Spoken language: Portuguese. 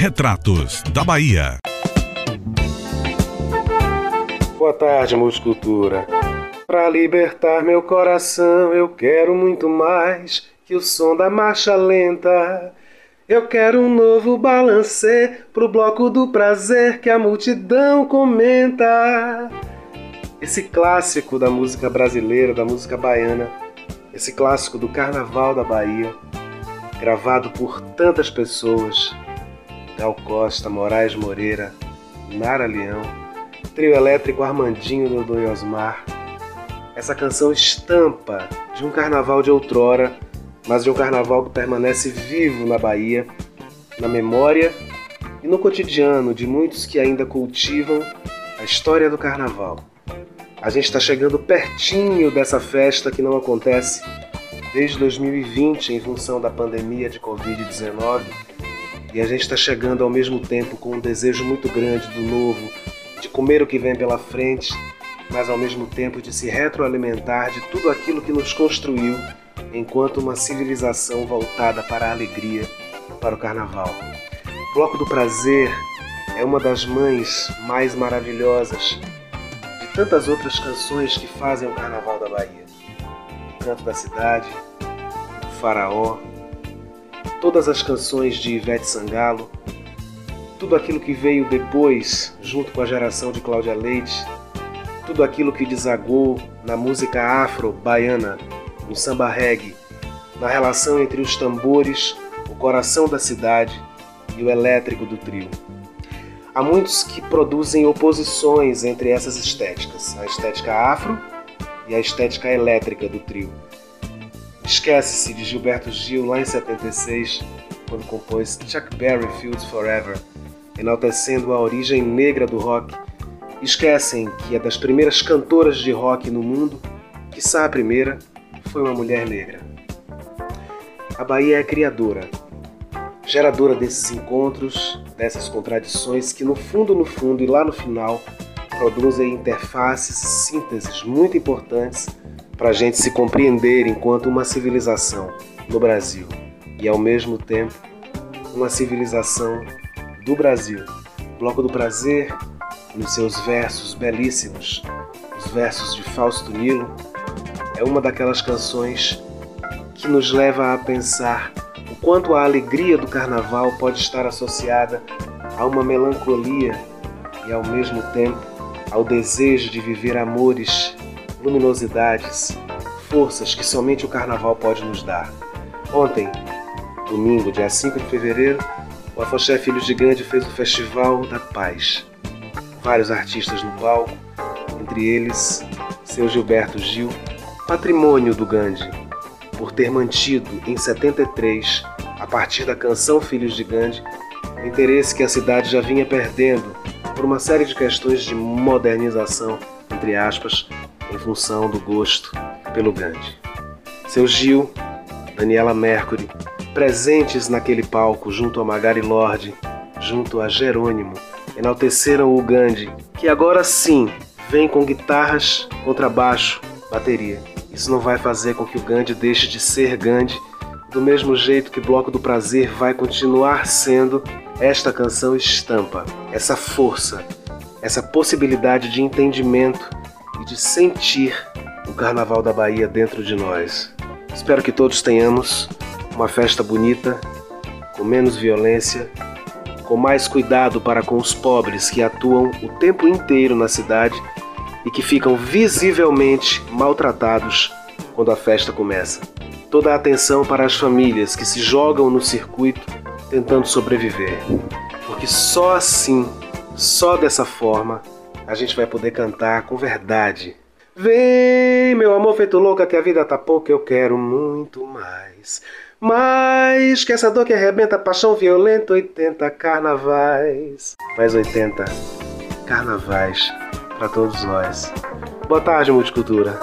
Retratos da Bahia. Boa tarde, Multicultura. Pra libertar meu coração, eu quero muito mais que o som da marcha lenta. Eu quero um novo balancê pro bloco do prazer que a multidão comenta. Esse clássico da música brasileira, da música baiana, esse clássico do Carnaval da Bahia, gravado por tantas pessoas, Gal Costa, Moraes Moreira, Nara Leão, trio elétrico Armandinho Dodô e Osmar. Essa canção estampa de um carnaval de outrora, mas de um carnaval que permanece vivo na Bahia, na memória e no cotidiano de muitos que ainda cultivam a história do carnaval. A gente está chegando pertinho dessa festa que não acontece desde 2020 em função da pandemia de Covid-19 e a gente está chegando ao mesmo tempo com um desejo muito grande do novo, de comer o que vem pela frente, mas ao mesmo tempo de se retroalimentar de tudo aquilo que nos construiu enquanto uma civilização voltada para a alegria, para o carnaval. O Bloco do Prazer é uma das mães mais maravilhosas de tantas outras canções que fazem o carnaval da Bahia. O Canto da Cidade, o Faraó, todas as canções de Ivete Sangalo, tudo aquilo que veio depois, junto com a geração de Cláudia Leite, tudo aquilo que desagou na música afro-baiana, no samba reggae, na relação entre os tambores, o coração da cidade e o elétrico do trio. Há muitos que produzem oposições entre essas estéticas, a estética afro e a estética elétrica do trio. Esquece-se de Gilberto Gil lá em 76, quando compôs Chuck Berry Fields Forever, enaltecendo a origem negra do rock. Esquecem que é das primeiras cantoras de rock no mundo, quiçá a primeira, foi uma mulher negra. A Bahia é criadora, geradora desses encontros, dessas contradições que no fundo, no fundo e lá no final produzem interfaces, sínteses muito importantes para a gente se compreender enquanto uma civilização no Brasil e ao mesmo tempo uma civilização do Brasil. Bloco do Prazer, nos seus versos belíssimos, os versos de Fausto Nilo, é uma daquelas canções que nos leva a pensar o quanto a alegria do carnaval pode estar associada a uma melancolia e ao mesmo tempo ao desejo de viver amores luminosidades, forças que somente o carnaval pode nos dar. Ontem, domingo, dia 5 de fevereiro, o Afoxé Filhos de Gandhi fez o Festival da Paz. Vários artistas no palco, entre eles seu Gilberto Gil, patrimônio do Gandhi, por ter mantido em 73, a partir da canção Filhos de Gandhi, o interesse que a cidade já vinha perdendo por uma série de questões de modernização, entre aspas, em função do gosto pelo Gandhi. Seu Gil, Daniela Mercury, presentes naquele palco junto a Magari Lorde, junto a Jerônimo, enalteceram o Gandhi, que agora sim vem com guitarras, contrabaixo, bateria. Isso não vai fazer com que o Gandhi deixe de ser Gandhi, do mesmo jeito que Bloco do Prazer vai continuar sendo esta canção estampa, essa força, essa possibilidade de entendimento de sentir o Carnaval da Bahia dentro de nós. Espero que todos tenhamos uma festa bonita, com menos violência, com mais cuidado para com os pobres que atuam o tempo inteiro na cidade e que ficam visivelmente maltratados quando a festa começa. Toda a atenção para as famílias que se jogam no circuito tentando sobreviver. Porque só assim, só dessa forma, a gente vai poder cantar com verdade. Vem, meu amor feito louca, que a vida tá pouca, eu quero muito mais. Mais que essa dor que arrebenta, paixão violenta, 80 carnavais. Mais 80 carnavais para todos nós. Boa tarde, Multicultura.